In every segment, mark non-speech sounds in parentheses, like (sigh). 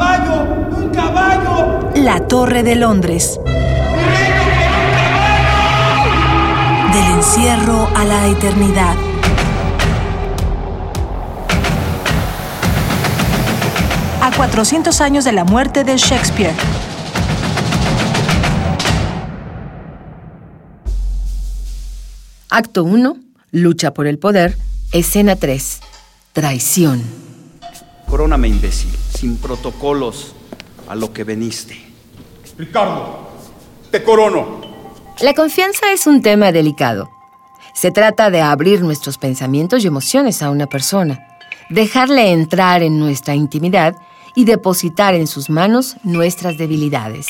caballo! ¡Un caballo! La Torre de Londres. Del encierro a la eternidad. A 400 años de la muerte de Shakespeare. Acto 1. Lucha por el poder. Escena 3. Traición. Coróname, imbécil, sin protocolos, a lo que veniste. Ricardo, te corono. La confianza es un tema delicado. Se trata de abrir nuestros pensamientos y emociones a una persona, dejarle entrar en nuestra intimidad y depositar en sus manos nuestras debilidades.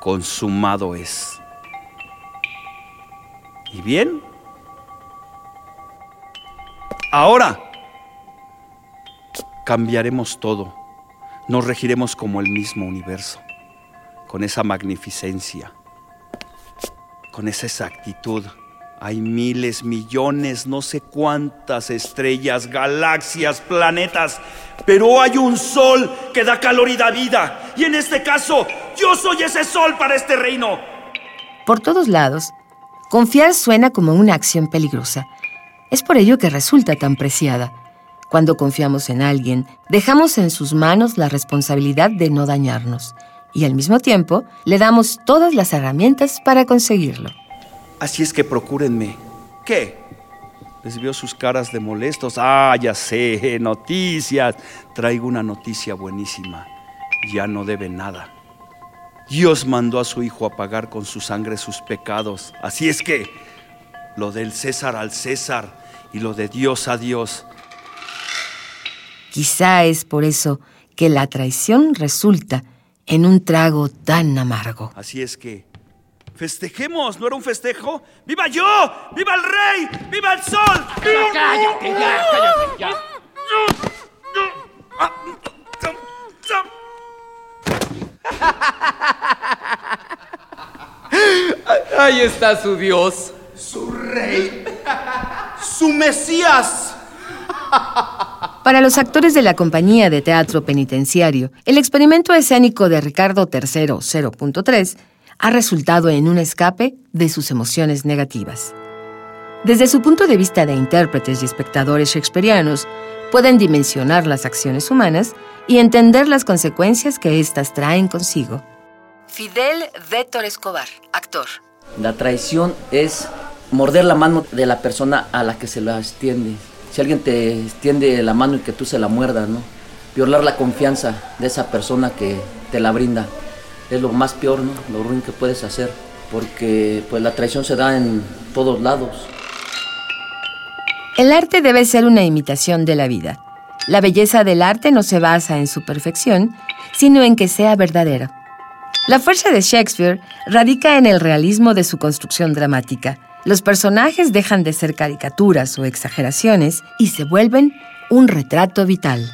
Consumado es. ¿Y bien? Ahora cambiaremos todo. Nos regiremos como el mismo universo, con esa magnificencia, con esa exactitud. Hay miles, millones, no sé cuántas estrellas, galaxias, planetas, pero hay un sol que da calor y da vida. Y en este caso, yo soy ese sol para este reino. Por todos lados, confiar suena como una acción peligrosa. Es por ello que resulta tan preciada. Cuando confiamos en alguien, dejamos en sus manos la responsabilidad de no dañarnos y al mismo tiempo le damos todas las herramientas para conseguirlo. Así es que procúrenme. ¿Qué? Les veo sus caras de molestos. Ah, ya sé, (laughs) noticias. Traigo una noticia buenísima. Ya no deben nada. Dios mandó a su Hijo a pagar con su sangre sus pecados. Así es que lo del César al César y lo de Dios a Dios. Quizá es por eso que la traición resulta en un trago tan amargo. Así es que festejemos, ¿no era un festejo? ¡Viva yo! ¡Viva el rey! ¡Viva el sol! Cállate ya, cállate ya. (laughs) Ahí está su Dios. Su rey. Su Mesías. (laughs) Para los actores de la compañía de teatro penitenciario, el experimento escénico de Ricardo III 0.3 ha resultado en un escape de sus emociones negativas. Desde su punto de vista de intérpretes y espectadores shakespearianos, pueden dimensionar las acciones humanas y entender las consecuencias que éstas traen consigo. Fidel Véctor Escobar, actor. La traición es morder la mano de la persona a la que se la extiende. Si alguien te extiende la mano y que tú se la muerdas, ¿no? Violar la confianza de esa persona que te la brinda. Es lo más peor, ¿no? Lo ruin que puedes hacer. Porque pues la traición se da en todos lados. El arte debe ser una imitación de la vida. La belleza del arte no se basa en su perfección, sino en que sea verdadero. La fuerza de Shakespeare radica en el realismo de su construcción dramática. Los personajes dejan de ser caricaturas o exageraciones y se vuelven un retrato vital.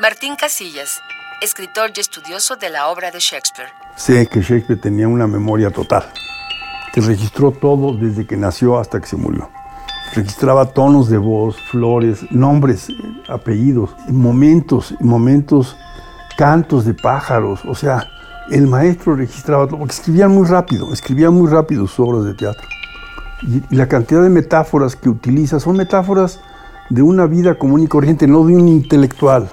Martín Casillas, escritor y estudioso de la obra de Shakespeare. Sé que Shakespeare tenía una memoria total, que registró todo desde que nació hasta que se murió. Registraba tonos de voz, flores, nombres, apellidos, momentos, momentos, cantos de pájaros. O sea, el maestro registraba todo, porque escribía muy rápido, escribía muy rápido sus obras de teatro. Y, y la cantidad de metáforas que utiliza son metáforas de una vida común y corriente, no de un intelectual,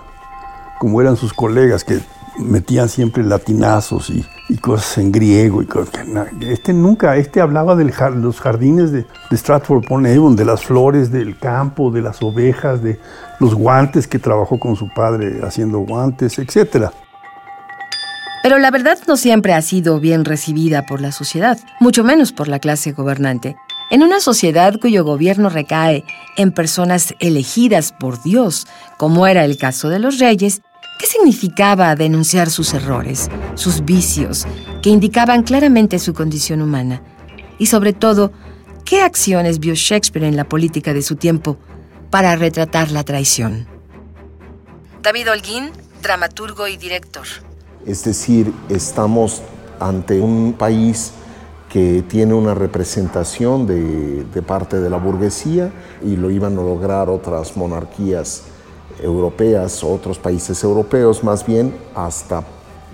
como eran sus colegas que metían siempre latinazos y, cosas en griego. Y cosas este nunca, este hablaba de los jardines de, de Stratford upon Avon, de las flores del campo, de las ovejas, de los guantes que trabajó con su padre haciendo guantes, etcétera. Pero la verdad no siempre ha sido bien recibida por la sociedad, mucho menos por la clase gobernante. En una sociedad cuyo gobierno recae en personas elegidas por Dios, como era el caso de los reyes, ¿qué significaba denunciar sus errores, sus vicios, que indicaban claramente su condición humana? Y sobre todo, ¿qué acciones vio Shakespeare en la política de su tiempo para retratar la traición? David Holguín, dramaturgo y director. Es decir, estamos ante un país que tiene una representación de, de parte de la burguesía y lo iban a lograr otras monarquías europeas, otros países europeos más bien, hasta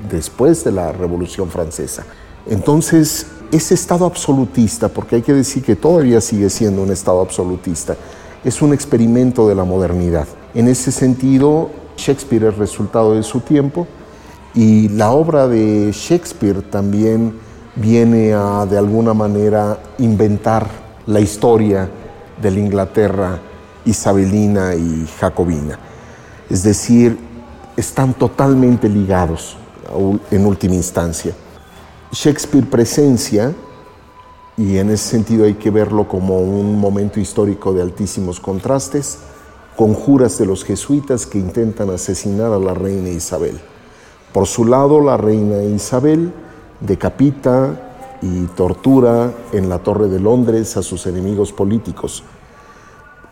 después de la Revolución Francesa. Entonces, ese Estado absolutista, porque hay que decir que todavía sigue siendo un Estado absolutista, es un experimento de la modernidad. En ese sentido, Shakespeare es resultado de su tiempo y la obra de Shakespeare también viene a, de alguna manera, inventar la historia de la Inglaterra isabelina y jacobina. Es decir, están totalmente ligados en última instancia. Shakespeare presencia, y en ese sentido hay que verlo como un momento histórico de altísimos contrastes, conjuras de los jesuitas que intentan asesinar a la reina Isabel. Por su lado, la reina Isabel decapita y tortura en la Torre de Londres a sus enemigos políticos.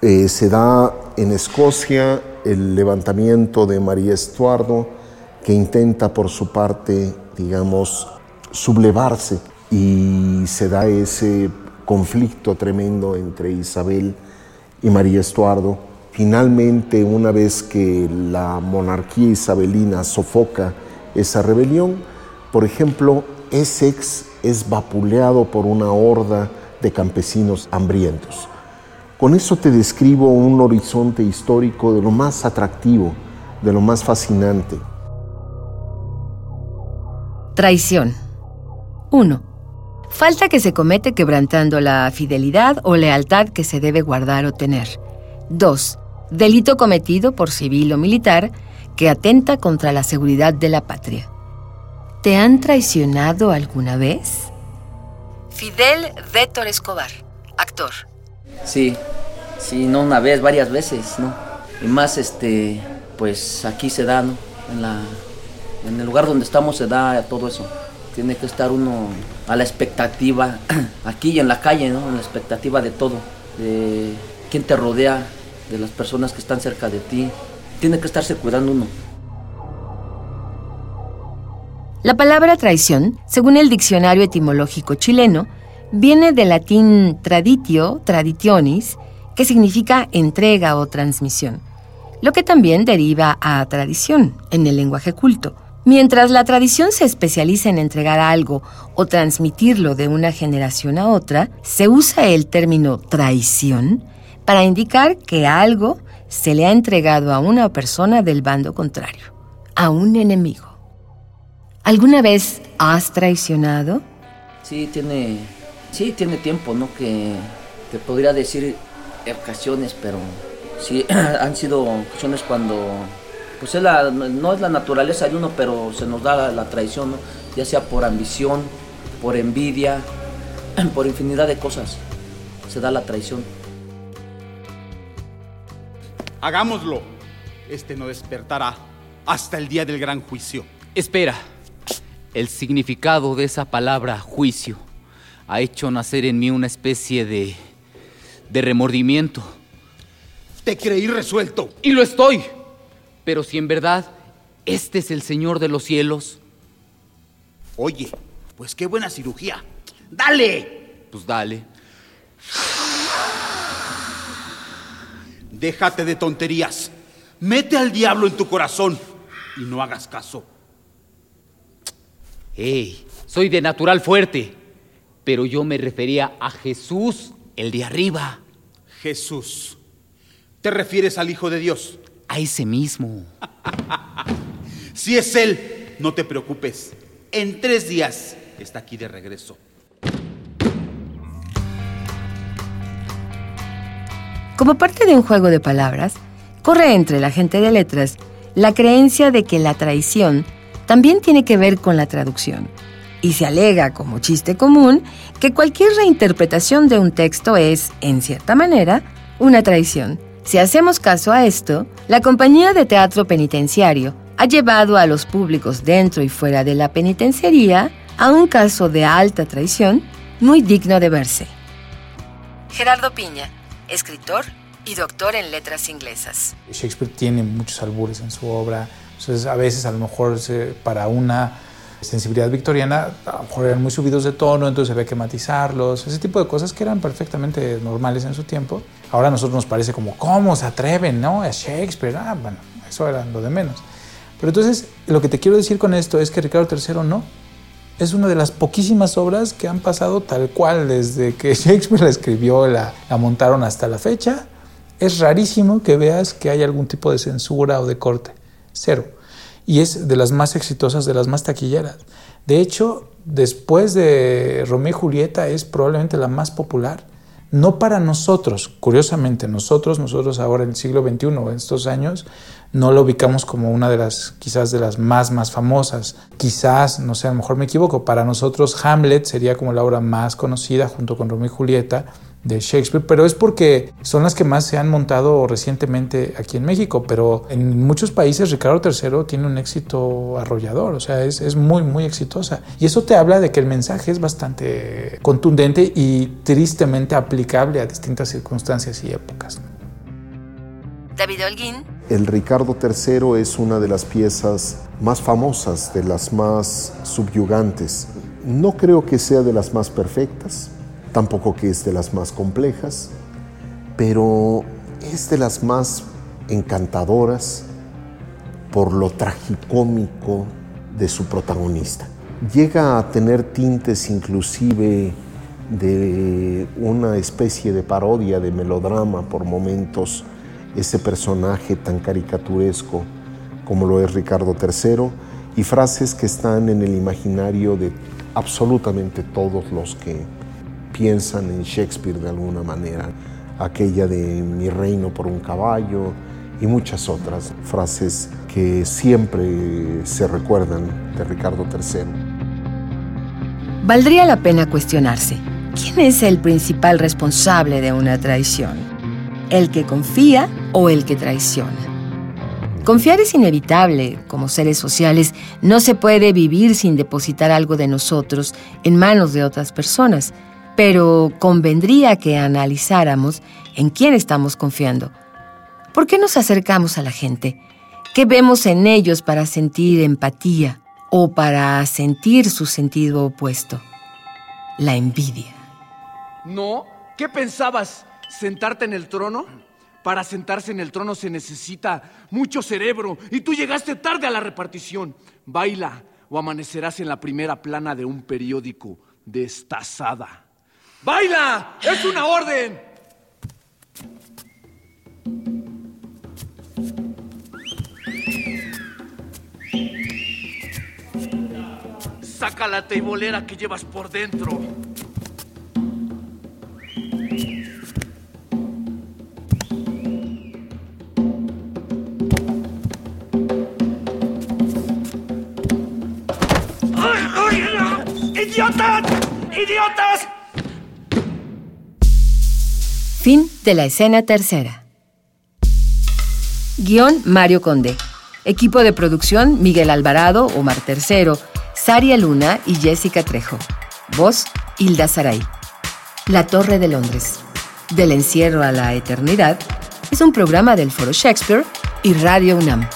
Eh, se da en Escocia el levantamiento de María Estuardo, que intenta por su parte, digamos, sublevarse y se da ese conflicto tremendo entre Isabel y María Estuardo. Finalmente, una vez que la monarquía isabelina sofoca esa rebelión, por ejemplo, Essex es vapuleado por una horda de campesinos hambrientos. Con eso te describo un horizonte histórico de lo más atractivo, de lo más fascinante. Traición. 1. Falta que se comete quebrantando la fidelidad o lealtad que se debe guardar o tener. 2. Delito cometido por civil o militar que atenta contra la seguridad de la patria. ¿Te han traicionado alguna vez? Fidel Vétor Escobar, actor. Sí, sí, no una vez, varias veces, ¿no? Y más, este, pues aquí se da, ¿no? En, la, en el lugar donde estamos se da todo eso. Tiene que estar uno a la expectativa, (clears throat) aquí y en la calle, ¿no? En la expectativa de todo, de quién te rodea, de las personas que están cerca de ti. Tiene que estarse cuidando uno. La palabra traición, según el diccionario etimológico chileno, viene del latín traditio, traditionis, que significa entrega o transmisión, lo que también deriva a tradición en el lenguaje culto. Mientras la tradición se especializa en entregar algo o transmitirlo de una generación a otra, se usa el término traición para indicar que algo se le ha entregado a una persona del bando contrario, a un enemigo. ¿Alguna vez has traicionado? Sí, tiene, sí, tiene tiempo, ¿no? Que te podría decir ocasiones, pero sí, (clears throat) han sido ocasiones cuando pues no es la naturaleza de uno, pero se nos da la, traición, ya sea por ambición, por envidia, (clears throat) por infinidad de cosas, se da la traición. Hagámoslo. Este no despertará hasta el día del gran juicio. Espera, el significado de esa palabra juicio ha hecho nacer en mí una especie de, de remordimiento. Te creí resuelto. Y lo estoy. Pero si en verdad este es el Señor de los cielos. Oye, pues qué buena cirugía. ¡Dale! Pues dale. Déjate de tonterías. Mete al diablo en tu corazón y no hagas caso. ¡Ey! Soy de natural fuerte, pero yo me refería a Jesús, el de arriba. Jesús. ¿Te refieres al Hijo de Dios? a ese mismo. (laughs) si es él, no te preocupes. En tres días está aquí de regreso. Como parte de un juego de palabras, corre entre la gente de letras la creencia de que la traición también tiene que ver con la traducción. Y se alega como chiste común que cualquier reinterpretación de un texto es, en cierta manera, una traición. Si hacemos caso a esto, la compañía de teatro penitenciario ha llevado a los públicos dentro y fuera de la penitenciaría a un caso de alta traición muy digno de verse. Gerardo Piña, escritor y doctor en letras inglesas. Shakespeare tiene muchos albures en su obra, entonces a veces a lo mejor para una sensibilidad victoriana, a lo mejor eran muy subidos de tono, entonces había que matizarlos, ese tipo de cosas que eran perfectamente normales en su tiempo. Ahora a nosotros nos parece como, ¿cómo se atreven, no? A Shakespeare, ah, bueno, eso era lo de menos. Pero entonces, lo que te quiero decir con esto es que Ricardo III no. Es una de las poquísimas obras que han pasado tal cual desde que (laughs) Shakespeare la escribió, la, la montaron hasta la fecha. Es rarísimo que veas que hay algún tipo de censura o de corte. Cero y es de las más exitosas, de las más taquilleras. De hecho, después de Romeo y Julieta es probablemente la más popular. No para nosotros, curiosamente, nosotros, nosotros ahora en el siglo XXI, en estos años, no lo ubicamos como una de las, quizás de las más, más famosas. Quizás, no sé, a lo mejor me equivoco, para nosotros Hamlet sería como la obra más conocida junto con Romeo y Julieta, de Shakespeare, pero es porque son las que más se han montado recientemente aquí en México, pero en muchos países Ricardo III tiene un éxito arrollador, o sea, es, es muy, muy exitosa. Y eso te habla de que el mensaje es bastante contundente y tristemente aplicable a distintas circunstancias y épocas. David Holguín. El Ricardo III es una de las piezas más famosas, de las más subyugantes. No creo que sea de las más perfectas, tampoco que es de las más complejas, pero es de las más encantadoras por lo tragicómico de su protagonista. Llega a tener tintes inclusive de una especie de parodia, de melodrama por momentos, ese personaje tan caricaturesco como lo es Ricardo III, y frases que están en el imaginario de absolutamente todos los que piensan en Shakespeare de alguna manera, aquella de mi reino por un caballo y muchas otras frases que siempre se recuerdan de Ricardo III. Valdría la pena cuestionarse, ¿quién es el principal responsable de una traición? ¿El que confía o el que traiciona? Confiar es inevitable. Como seres sociales, no se puede vivir sin depositar algo de nosotros en manos de otras personas pero convendría que analizáramos en quién estamos confiando. ¿Por qué nos acercamos a la gente? ¿Qué vemos en ellos para sentir empatía o para sentir su sentido opuesto? La envidia. ¿No? ¿Qué pensabas? ¿Sentarte en el trono? Para sentarse en el trono se necesita mucho cerebro y tú llegaste tarde a la repartición. Baila o amanecerás en la primera plana de un periódico destazada. ¡Baila! ¡Es una orden! Saca la teibolera que llevas por dentro. Fin de la escena tercera. Guión Mario Conde. Equipo de producción Miguel Alvarado, Omar Tercero, Saria Luna y Jessica Trejo. Voz Hilda Saray. La Torre de Londres. Del encierro a la eternidad es un programa del Foro Shakespeare y Radio UNAM.